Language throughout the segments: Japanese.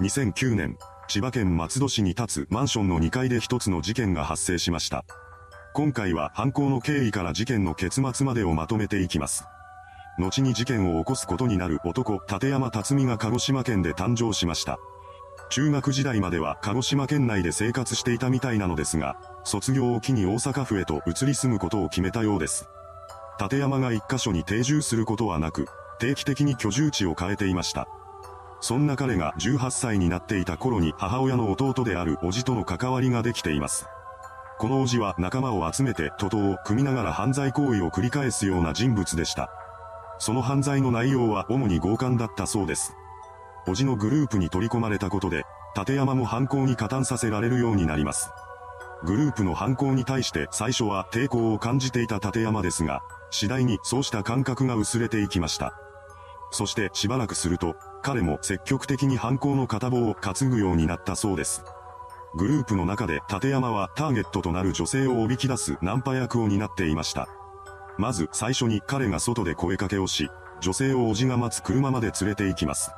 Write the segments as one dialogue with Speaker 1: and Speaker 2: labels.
Speaker 1: 2009年、千葉県松戸市に立つマンションの2階で一つの事件が発生しました。今回は犯行の経緯から事件の結末までをまとめていきます。後に事件を起こすことになる男、立山辰巳が鹿児島県で誕生しました。中学時代までは鹿児島県内で生活していたみたいなのですが、卒業を機に大阪府へと移り住むことを決めたようです。立山が一箇所に定住することはなく、定期的に居住地を変えていました。そんな彼が18歳になっていた頃に母親の弟である叔父との関わりができています。この叔父は仲間を集めて徒党を組みながら犯罪行為を繰り返すような人物でした。その犯罪の内容は主に強姦だったそうです。叔父のグループに取り込まれたことで、立山も犯行に加担させられるようになります。グループの犯行に対して最初は抵抗を感じていた立山ですが、次第にそうした感覚が薄れていきました。そしてしばらくすると、彼も積極的に犯行の片棒を担ぐようになったそうです。グループの中で立山はターゲットとなる女性をおびき出すナンパ役を担っていました。まず最初に彼が外で声かけをし、女性をおじが待つ車まで連れて行きます。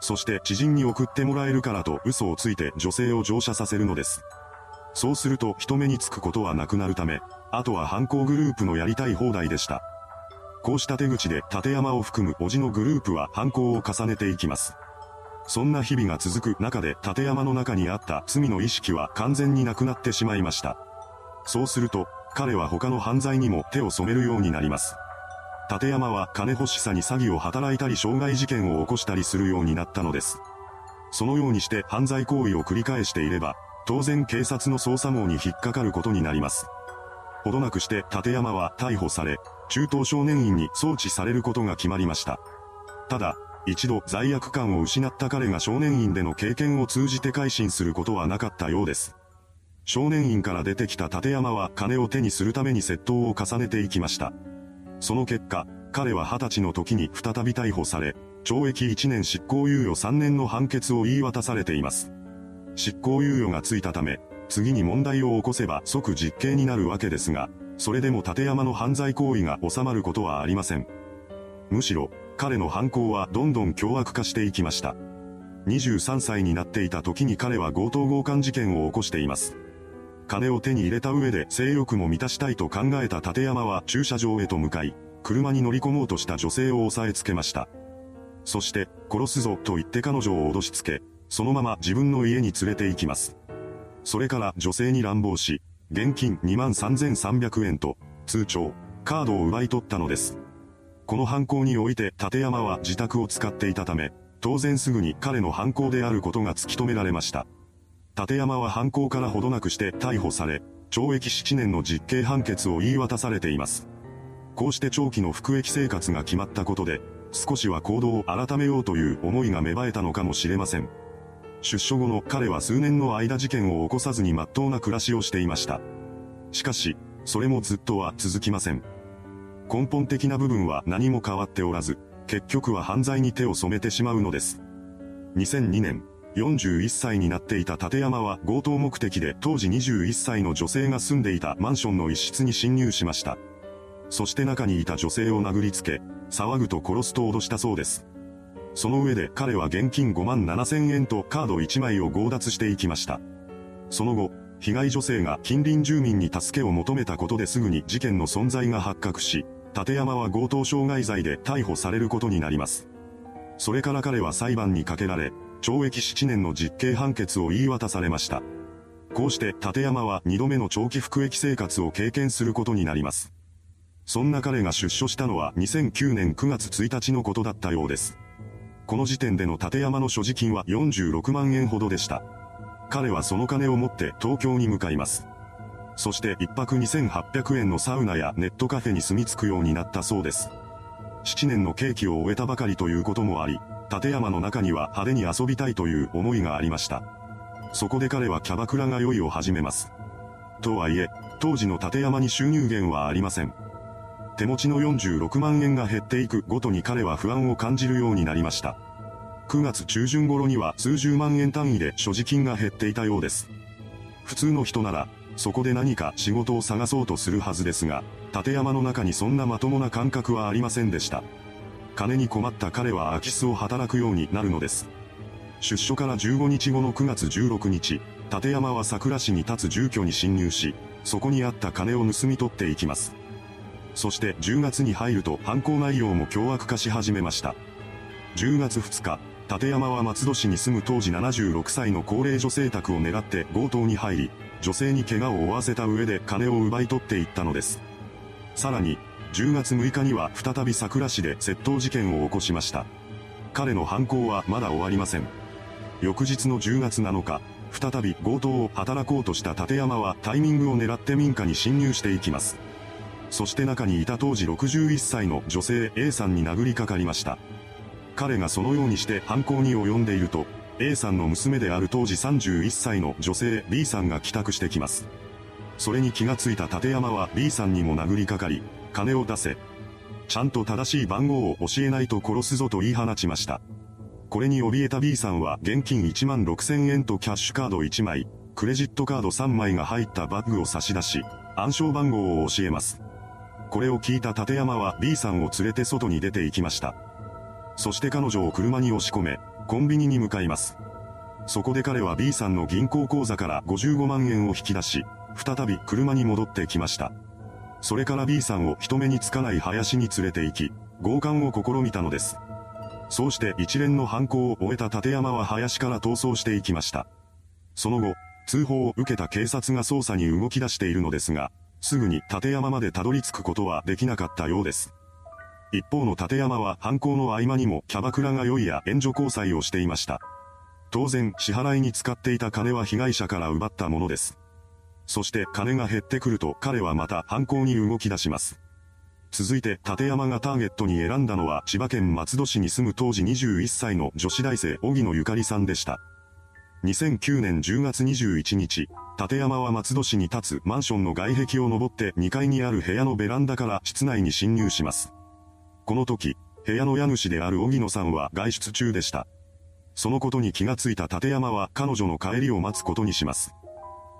Speaker 1: そして知人に送ってもらえるからと嘘をついて女性を乗車させるのです。そうすると人目につくことはなくなるため、あとは犯行グループのやりたい放題でした。こうした手口で立山を含むおじのグループは犯行を重ねていきます。そんな日々が続く中で立山の中にあった罪の意識は完全になくなってしまいました。そうすると、彼は他の犯罪にも手を染めるようになります。立山は金欲しさに詐欺を働いたり傷害事件を起こしたりするようになったのです。そのようにして犯罪行為を繰り返していれば、当然警察の捜査網に引っかかることになります。ほどなくして立山は逮捕され、中等少年院に送致されることが決まりました。ただ、一度罪悪感を失った彼が少年院での経験を通じて改心することはなかったようです。少年院から出てきた立山は金を手にするために窃盗を重ねていきました。その結果、彼は20歳の時に再び逮捕され、懲役1年執行猶予3年の判決を言い渡されています。執行猶予がついたため、次に問題を起こせば即実刑になるわけですが、それでも立山の犯罪行為が収まることはありません。むしろ、彼の犯行はどんどん凶悪化していきました。23歳になっていた時に彼は強盗強姦事件を起こしています。金を手に入れた上で性欲も満たしたいと考えた立山は駐車場へと向かい、車に乗り込もうとした女性を押さえつけました。そして、殺すぞと言って彼女を脅しつけ、そのまま自分の家に連れて行きます。それから女性に乱暴し、現金23,300円と、通帳、カードを奪い取ったのです。この犯行において立山は自宅を使っていたため、当然すぐに彼の犯行であることが突き止められました。立山は犯行からほどなくして逮捕され、懲役7年の実刑判決を言い渡されています。こうして長期の服役生活が決まったことで、少しは行動を改めようという思いが芽生えたのかもしれません。出所後の彼は数年の間事件を起こさずに真っ当な暮らしをしていました。しかし、それもずっとは続きません。根本的な部分は何も変わっておらず、結局は犯罪に手を染めてしまうのです。2002年、41歳になっていた立山は強盗目的で当時21歳の女性が住んでいたマンションの一室に侵入しました。そして中にいた女性を殴りつけ、騒ぐと殺すと脅したそうです。その上で彼は現金5万7千円とカード1枚を強奪していきました。その後、被害女性が近隣住民に助けを求めたことですぐに事件の存在が発覚し、立山は強盗傷害罪で逮捕されることになります。それから彼は裁判にかけられ、懲役7年の実刑判決を言い渡されました。こうして立山は2度目の長期服役生活を経験することになります。そんな彼が出所したのは2009年9月1日のことだったようです。この時点での立山の所持金は46万円ほどでした。彼はその金を持って東京に向かいます。そして一泊2800円のサウナやネットカフェに住み着くようになったそうです。7年の刑期を終えたばかりということもあり、立山の中には派手に遊びたいという思いがありました。そこで彼はキャバクラが酔いを始めます。とはいえ、当時の立山に収入源はありません。手持ちの46万円が減っていくごとに彼は不安を感じるようになりました。9月中旬頃には数十万円単位で所持金が減っていたようです。普通の人なら、そこで何か仕事を探そうとするはずですが、立山の中にそんなまともな感覚はありませんでした。金に困った彼は空き巣を働くようになるのです。出所から15日後の9月16日、立山は桜市に立つ住居に侵入し、そこにあった金を盗み取っていきます。そして10月に入ると犯行内容も凶悪化し始めました。10月2日、立山は松戸市に住む当時76歳の高齢女性宅を狙って強盗に入り、女性に怪我を負わせた上で金を奪い取っていったのです。さらに、10月6日には再び桜市で窃盗事件を起こしました。彼の犯行はまだ終わりません。翌日の10月7日、再び強盗を働こうとした立山はタイミングを狙って民家に侵入していきます。そして中にいた当時61歳の女性 A さんに殴りかかりました。彼がそのようにして犯行に及んでいると、A さんの娘である当時31歳の女性 B さんが帰宅してきます。それに気がついた立山は B さんにも殴りかかり、金を出せ。ちゃんと正しい番号を教えないと殺すぞと言い放ちました。これに怯えた B さんは現金1万6000円とキャッシュカード1枚、クレジットカード3枚が入ったバッグを差し出し、暗証番号を教えます。これを聞いた立山は B さんを連れて外に出て行きました。そして彼女を車に押し込め、コンビニに向かいます。そこで彼は B さんの銀行口座から55万円を引き出し、再び車に戻ってきました。それから B さんを人目につかない林に連れて行き、強姦を試みたのです。そうして一連の犯行を終えた立山は林から逃走していきました。その後、通報を受けた警察が捜査に動き出しているのですが、すぐに立山までたどり着くことはできなかったようです。一方の立山は犯行の合間にもキャバクラが酔いや援助交際をしていました。当然、支払いに使っていた金は被害者から奪ったものです。そして金が減ってくると彼はまた犯行に動き出します。続いて立山がターゲットに選んだのは千葉県松戸市に住む当時21歳の女子大生荻野ゆかりさんでした。2009年10月21日、立山は松戸市に立つマンションの外壁を登って2階にある部屋のベランダから室内に侵入します。この時、部屋の家主である荻野さんは外出中でした。そのことに気がついた立山は彼女の帰りを待つことにします。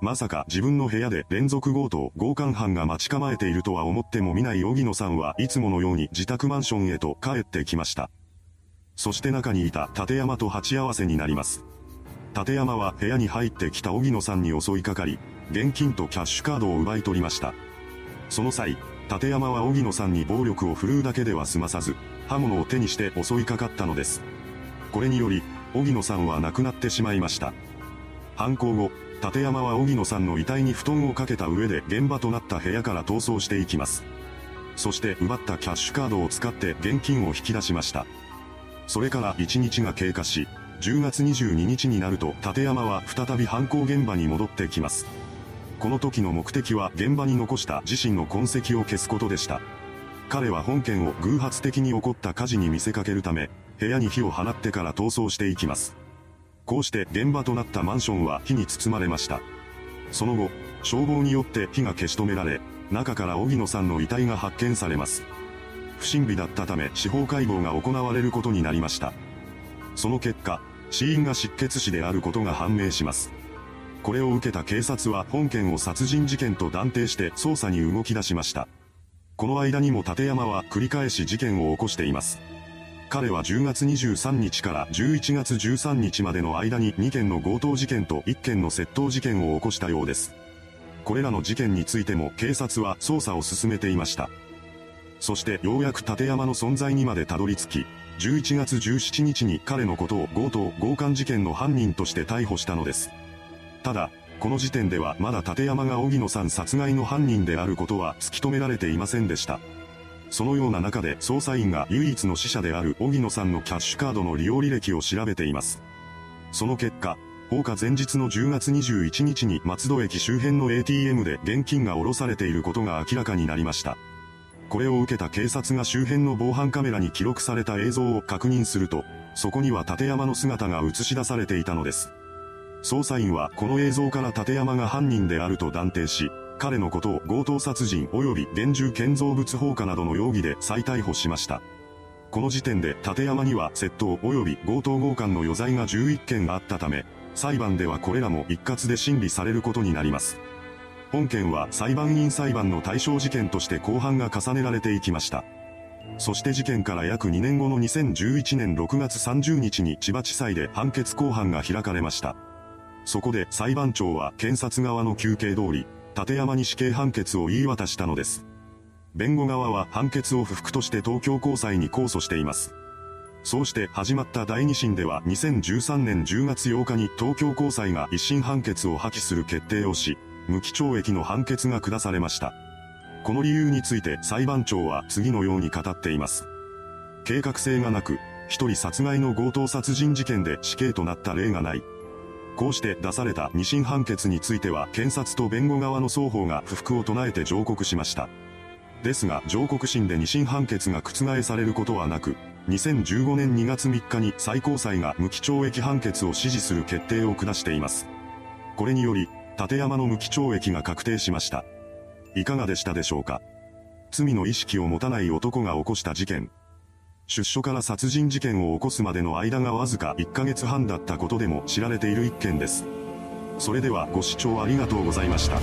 Speaker 1: まさか自分の部屋で連続強盗強姦犯が待ち構えているとは思っても見ない荻野さんはいつものように自宅マンションへと帰ってきました。そして中にいた立山と鉢合わせになります。立山は部屋に入ってきた荻野さんに襲いかかり、現金とキャッシュカードを奪い取りました。その際、立山は荻野さんに暴力を振るうだけでは済まさず、刃物を手にして襲いかかったのです。これにより、荻野さんは亡くなってしまいました。犯行後、立山は荻野さんの遺体に布団をかけた上で現場となった部屋から逃走していきます。そして奪ったキャッシュカードを使って現金を引き出しました。それから1日が経過し、10月22日になると立山は再び犯行現場に戻ってきます。この時の目的は現場に残した自身の痕跡を消すことでした。彼は本件を偶発的に起こった火事に見せかけるため、部屋に火を放ってから逃走していきます。こうして現場となったマンションは火に包まれました。その後、消防によって火が消し止められ、中から荻野さんの遺体が発見されます。不審火だったため司法解剖が行われることになりました。その結果、死因が失血死であることが判明します。これを受けた警察は本件を殺人事件と断定して捜査に動き出しました。この間にも立山は繰り返し事件を起こしています。彼は10月23日から11月13日までの間に2件の強盗事件と1件の窃盗事件を起こしたようです。これらの事件についても警察は捜査を進めていました。そしてようやく立山の存在にまでたどり着き、11月17日に彼のことを強盗強姦事件の犯人として逮捕したのです。ただ、この時点ではまだ立山が荻野さん殺害の犯人であることは突き止められていませんでした。そのような中で捜査員が唯一の死者である荻野さんのキャッシュカードの利用履歴を調べています。その結果、放火前日の10月21日に松戸駅周辺の ATM で現金が下ろされていることが明らかになりました。これを受けた警察が周辺の防犯カメラに記録された映像を確認すると、そこには立山の姿が映し出されていたのです。捜査員はこの映像から立山が犯人であると断定し、彼のことを強盗殺人及び現住建造物放火などの容疑で再逮捕しました。この時点で立山には窃盗及び強盗強姦の余罪が11件あったため、裁判ではこれらも一括で審理されることになります。本件は裁判員裁判の対象事件として公判が重ねられていきました。そして事件から約2年後の2011年6月30日に千葉地裁で判決公判が開かれました。そこで裁判長は検察側の求刑通り、立山に死刑判決を言い渡したのです。弁護側は判決を不服として東京高裁に控訴しています。そうして始まった第二審では2013年10月8日に東京高裁が一審判決を破棄する決定をし、無期懲役の判決が下されました。この理由について裁判長は次のように語っています。計画性がなく、一人殺害の強盗殺人事件で死刑となった例がない。こうして出された二審判決については検察と弁護側の双方が不服を唱えて上告しました。ですが上告審で二審判決が覆されることはなく、2015年2月3日に最高裁が無期懲役判決を支持する決定を下しています。これにより、立山の無期懲役が確定しました。いかがでしたでしょうか？罪の意識を持たない男が起こした事件。出所から殺人事件を起こすまでの間がわずか1ヶ月半だったことでも知られている一件です。それではご視聴ありがとうございました。